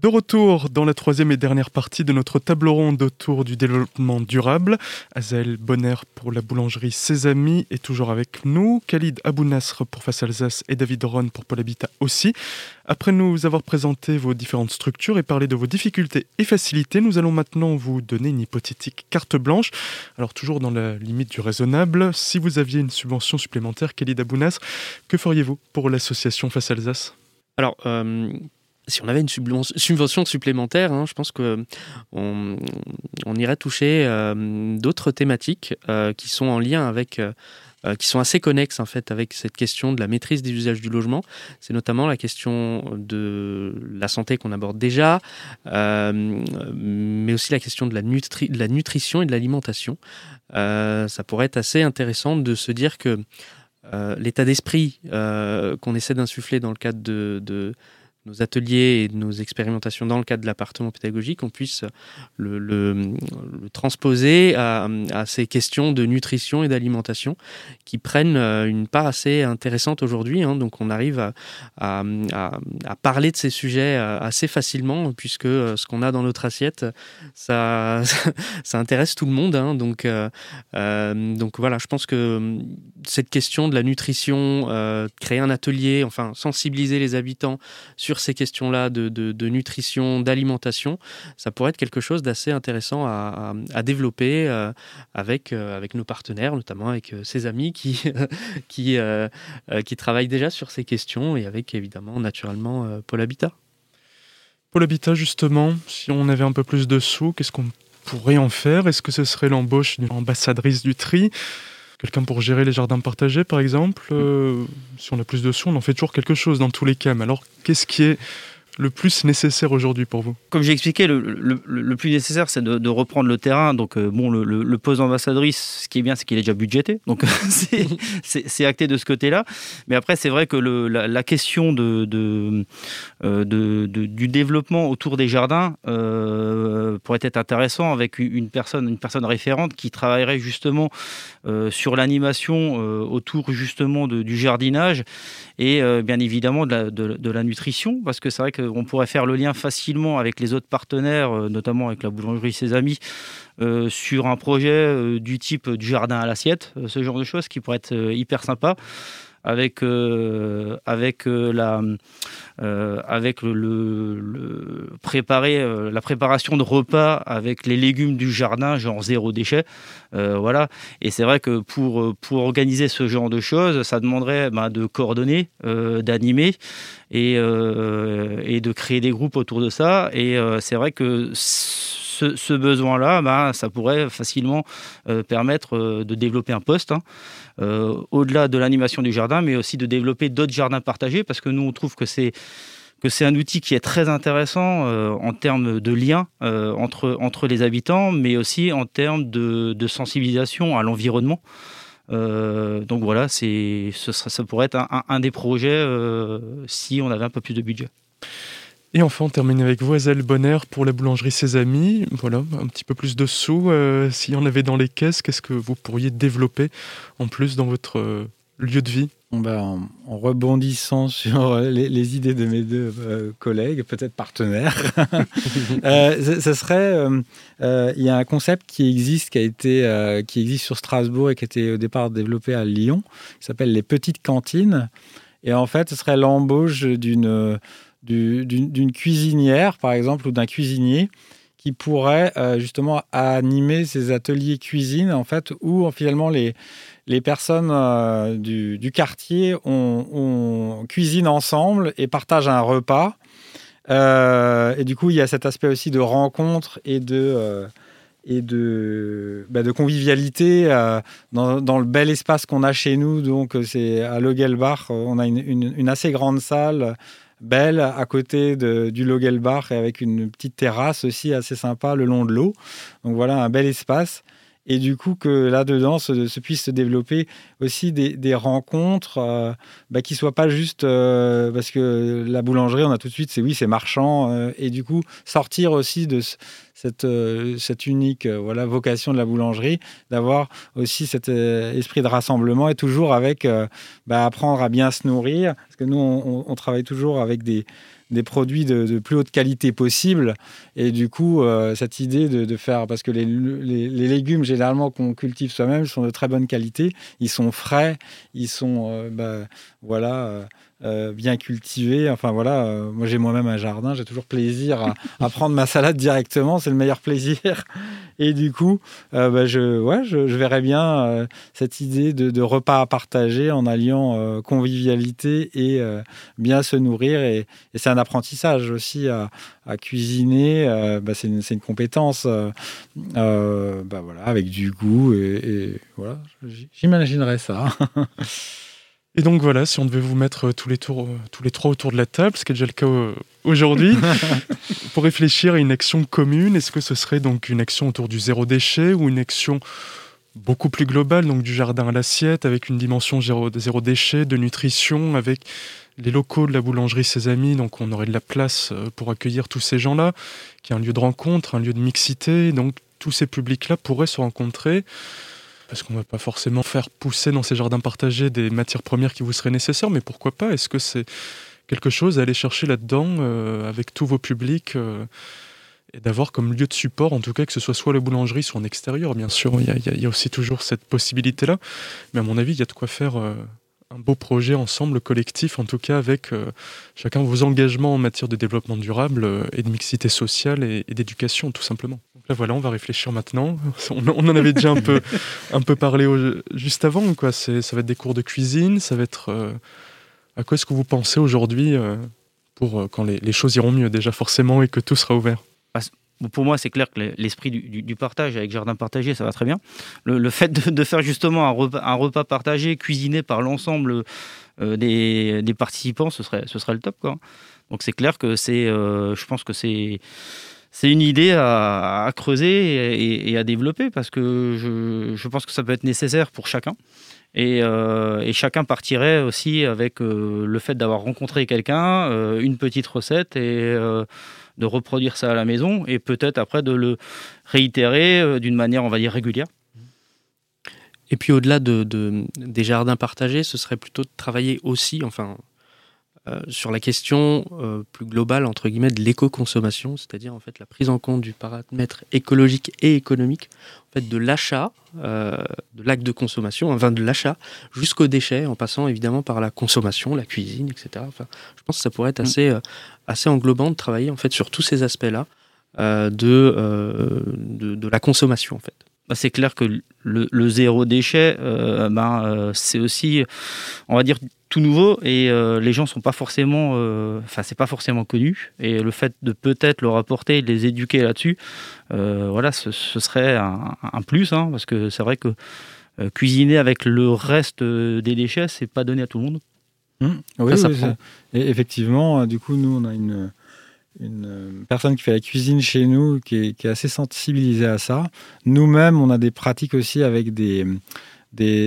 De retour dans la troisième et dernière partie de notre table ronde autour du développement durable. Azel Bonner pour la boulangerie Ses Amis est toujours avec nous. Khalid Abounasr pour Face Alsace et David Ron pour Pôle aussi. Après nous avoir présenté vos différentes structures et parlé de vos difficultés et facilités, nous allons maintenant vous donner une hypothétique carte blanche. Alors toujours dans la limite du raisonnable, si vous aviez une subvention supplémentaire, Khalid Abounasr, que feriez-vous pour l'association Face Alsace? Alors, euh, si on avait une subvention supplémentaire, hein, je pense qu'on on irait toucher euh, d'autres thématiques euh, qui sont en lien avec, euh, qui sont assez connexes en fait avec cette question de la maîtrise des usages du logement. C'est notamment la question de la santé qu'on aborde déjà, mais aussi la question de la, de la nutrition et de l'alimentation. ça pourrait être assez intéressant de se dire que l'état d'esprit qu'on essaie d'insuffler dans le cadre de nos ateliers et nos expérimentations dans le cadre de l'appartement pédagogique, on puisse le, transposer à, ces questions de nutrition et d'alimentation qui prennent euh, une part assez intéressante aujourd'hui. Hein. Donc on arrive à, parler de ces sujets euh, assez facilement puisque euh, ce qu'on a dans notre assiette, ça, intéresse tout le monde. Hein. Donc, donc voilà, je pense que cette question de la nutrition, créer un atelier, enfin sensibiliser les habitants sur sur ces questions-là de, nutrition, d'alimentation, ça pourrait être quelque chose d'assez intéressant à, développer euh, avec, euh, avec nos partenaires, notamment avec euh, ses amis qui, qui, qui travaillent déjà sur ces questions et avec évidemment naturellement Pôle Habitat. Pôle Habitat, justement, si on avait un peu plus de sous, qu'est-ce qu'on pourrait en faire? Est-ce que ce serait l'embauche d'une ambassadrice du tri? Quelqu'un pour gérer les jardins partagés, par exemple. Euh, si on a plus de sous, on en fait toujours quelque chose dans tous les cas. Mais alors, qu'est-ce qui est le plus nécessaire aujourd'hui pour vous Comme j'ai expliqué, le, le, plus nécessaire, c'est de, reprendre le terrain. Donc, euh, bon, le, poste d'ambassadrice, ce qui est bien, c'est qu'il est déjà budgété. Donc, c'est acté de ce côté-là. Mais après, c'est vrai que la, question euh, du développement autour des jardins euh, pourrait être intéressant avec une personne, une personne référente qui travaillerait justement sur l'animation autour justement du jardinage et bien évidemment de la nutrition. Parce que c'est vrai que on pourrait faire le lien facilement avec les autres partenaires, euh, notamment avec la boulangerie Ses Amis, euh, sur un projet euh, du type du jardin à l'assiette, ce genre de choses qui pourrait être hyper sympa avec avec la avec le, préparer la préparation de repas avec les légumes du jardin genre zéro déchet voilà et c'est vrai que pour pour organiser ce genre de choses ça demanderait bah, de coordonner d'animer et, euh, et de créer des groupes autour de ça. Et euh, c'est vrai que ce, besoin-là, bah, ça pourrait facilement euh, permettre de développer un poste, hein, au-delà de l'animation du jardin, mais aussi de développer d'autres jardins partagés, parce que nous, on trouve que c'est un outil qui est très intéressant en termes de lien entre, les habitants, mais aussi en termes de, sensibilisation à l'environnement. Euh, donc voilà, ce ça pourrait être un, des projets euh, si on avait un peu plus de budget. Et enfin, on termine avec Voiselle Bonner pour la boulangerie Ses Amis. Voilà, un petit peu plus de sous. Euh, s'il y en avait dans les caisses, qu'est-ce que vous pourriez développer en plus dans votre lieu de vie? Bah, en, rebondissant sur les, idées de mes deux euh, collègues, peut-être partenaires, euh, serait, euh, il y a un concept qui existe, qui a été, qui existe sur Strasbourg et qui a été au départ développé à Lyon, qui s'appelle les petites cantines. Et en fait, ce serait l'embauche d'une d'une cuisinière, par exemple, ou d'un cuisinier qui pourrait justement animer ces ateliers cuisine, en fait, où finalement les les personnes euh, du, quartier on, cuisinent ensemble et partagent un repas. Euh, et du coup, il y a cet aspect aussi de rencontre et de, euh, et de, bah, de convivialité dans, le bel espace qu'on a chez nous. Donc, c'est à Logelbach, on a une, assez grande salle belle à côté du Logelbach et avec une petite terrasse aussi assez sympa le long de l'eau. Donc voilà, un bel espace et du coup que là-dedans se, se, puisse se développer aussi des, rencontres euh, bah, qui ne soient pas juste euh, parce que la boulangerie, on a tout de suite, c'est oui, c'est marchand, euh, et du coup sortir aussi de cette, cette unique voilà, vocation de la boulangerie, d'avoir aussi cet esprit de rassemblement et toujours avec bah, apprendre à bien se nourrir, parce que nous, on travaille toujours avec des des produits de, plus haute qualité possible. Et du coup, cette idée de, faire, parce que les, légumes généralement qu'on cultive soi-même sont de très bonne qualité, ils sont frais, ils sont, bah, voilà euh, bien cultivé. Enfin voilà, euh, moi j'ai moi-même un jardin, j'ai toujours plaisir à, prendre ma salade directement, c'est le meilleur plaisir. Et du coup, euh, bah, je, ouais, je, verrais bien cette idée de, repas à partager en alliant convivialité et bien se nourrir. Et, c'est un apprentissage aussi à, cuisiner. Bah, c'est une, compétence, bah, voilà, avec du goût. Et, et voilà, j'imaginerais ça. Et donc voilà, si on devait vous mettre euh, tous les, tours, euh, tous les trois autour de la table, ce qui est déjà le cas euh, aujourd'hui, pour réfléchir à une action commune, est-ce que ce serait donc une action autour du zéro déchet ou une action beaucoup plus globale, donc du jardin à l'assiette, avec une dimension zéro, zéro déchet, de nutrition, avec les locaux de la boulangerie Ses Amis, donc on aurait de la place pour accueillir tous ces gens-là, qui est un lieu de rencontre, un lieu de mixité, donc tous ces publics-là pourraient se rencontrer parce qu'on ne va pas forcément faire pousser dans ces jardins partagés des matières premières qui vous seraient nécessaires, mais pourquoi pas? Est-ce que c'est quelque chose à aller chercher là-dedans euh, avec tous vos publics euh, et d'avoir comme lieu de support, en tout cas, que ce soit soit la boulangerie, soit en extérieur, bien sûr, il y, a aussi toujours cette possibilité-là, mais à mon avis, il y a de quoi faire euh, un beau projet ensemble, collectif, en tout cas avec euh, chacun vos engagements en matière de développement durable euh, et de mixité sociale et, d'éducation, tout simplement. Donc là, voilà, on va réfléchir maintenant. On, en avait déjà un peu, un peu parlé juste avant. Quoi. Ça va être des cours de cuisine, ça va être... Euh, à quoi est-ce que vous pensez aujourd'hui pour quand les, les, choses iront mieux déjà forcément et que tout sera ouvert? Pour moi, c'est clair que l'esprit du, partage avec jardin partagé, ça va très bien. Le, fait de, faire justement un repas, partagé, cuisiné par l'ensemble euh, des, participants, ce serait, le top. Donc c'est clair que c'est, euh, je pense que c'est, une idée à, creuser et, à développer parce que je, pense que ça peut être nécessaire pour chacun. Et, euh, chacun partirait aussi avec le fait d'avoir rencontré quelqu'un, une petite recette et de reproduire ça à la maison et peut-être après de le réitérer euh, d'une manière, on va dire, régulière. Et puis au-delà de, des jardins partagés, ce serait plutôt de travailler aussi, enfin, sur la question euh, plus globale entre guillemets de l'éco-consommation, c'est-à-dire en fait la prise en compte du paramètre écologique et économique, en fait de l'achat, euh, de l'acte de consommation, enfin de l'achat jusqu'aux déchets, en passant évidemment par la consommation, la cuisine, etc. Enfin, je pense que ça pourrait être mm. assez assez englobant de travailler en fait sur tous ces aspects-là de, de, de la consommation en fait. Bah, c'est clair que le, zéro déchet, ben, c'est aussi, on va dire, tout nouveau et euh, les gens sont pas forcément, euh, enfin c'est pas forcément connu et le fait de peut-être leur apporter, de les éduquer là-dessus, euh, voilà, ce, serait un, plus hein, parce que c'est vrai que cuisiner avec le reste des déchets, c'est pas donné à tout le monde. Mmh. Oui, Et effectivement, du coup, nous on a une une personne qui fait la cuisine chez nous qui est, qui est assez sensibilisée à ça. Nous-mêmes, on a des pratiques aussi avec des,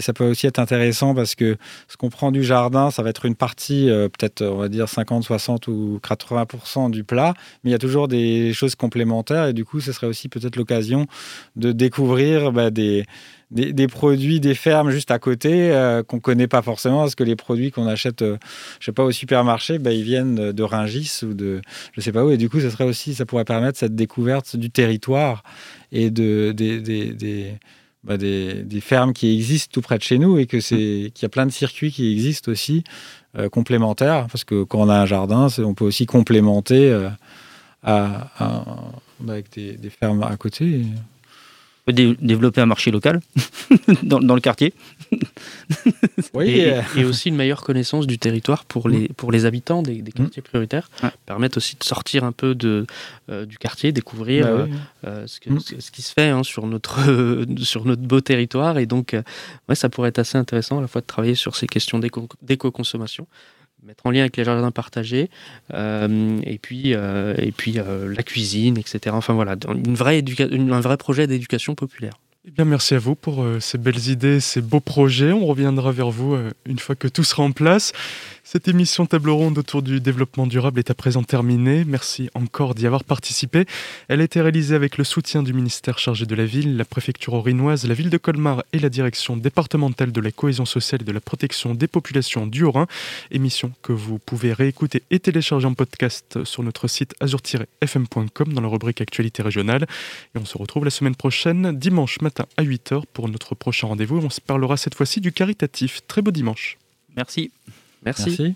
ça peut aussi être intéressant parce que ce qu'on prend du jardin, ça va être une partie, euh, peut-être on va dire 50, 60 ou 80% du plat, mais il y a toujours des choses complémentaires et du coup, ce serait aussi peut-être l'occasion de découvrir bah, des, produits des fermes juste à côté euh, qu'on connaît pas forcément parce que les produits qu'on achète, euh, je sais pas, au supermarché, bah, ils viennent de Ringis ou de je sais pas où et du coup, ça serait aussi, ça pourrait permettre cette découverte du territoire et de des bah, des, fermes qui existent tout près de chez nous et que c'est qu'il y a plein de circuits qui existent aussi euh, complémentaires parce que quand on a un jardin, on peut aussi complémenter euh, bah, avec des, fermes à côté développer un marché local dans, le quartier. et, aussi une meilleure connaissance du territoire pour les, pour les habitants des, mm. quartiers prioritaires. Permettre aussi de sortir un peu de, euh, du quartier, découvrir bah euh, euh, mm. ce, ce, qui se fait hein, sur, notre, sur notre beau territoire. Et donc, ouais, ça pourrait être assez intéressant à la fois de travailler sur ces questions d'éco-consommation, mettre en lien avec les jardins partagés, euh, et puis, euh, et puis euh, la cuisine, etc. Enfin voilà, une vraie un vrai projet d'éducation populaire. Eh bien, merci à vous pour euh, ces belles idées, ces beaux projets. On reviendra vers vous euh, une fois que tout sera en place. Cette émission table ronde autour du développement durable est à présent terminée. Merci encore d'y avoir participé. Elle a été réalisée avec le soutien du ministère chargé de la ville, la préfecture orinoise, la ville de Colmar et la direction départementale de la cohésion sociale et de la protection des populations du Haut-Rhin. Émission que vous pouvez réécouter et télécharger en podcast sur notre site azur-fm.com dans la rubrique actualité régionale. Et on se retrouve la semaine prochaine, dimanche matin à 8h pour notre prochain rendez-vous. On se parlera cette fois-ci du caritatif. Très beau dimanche. Merci. Merci.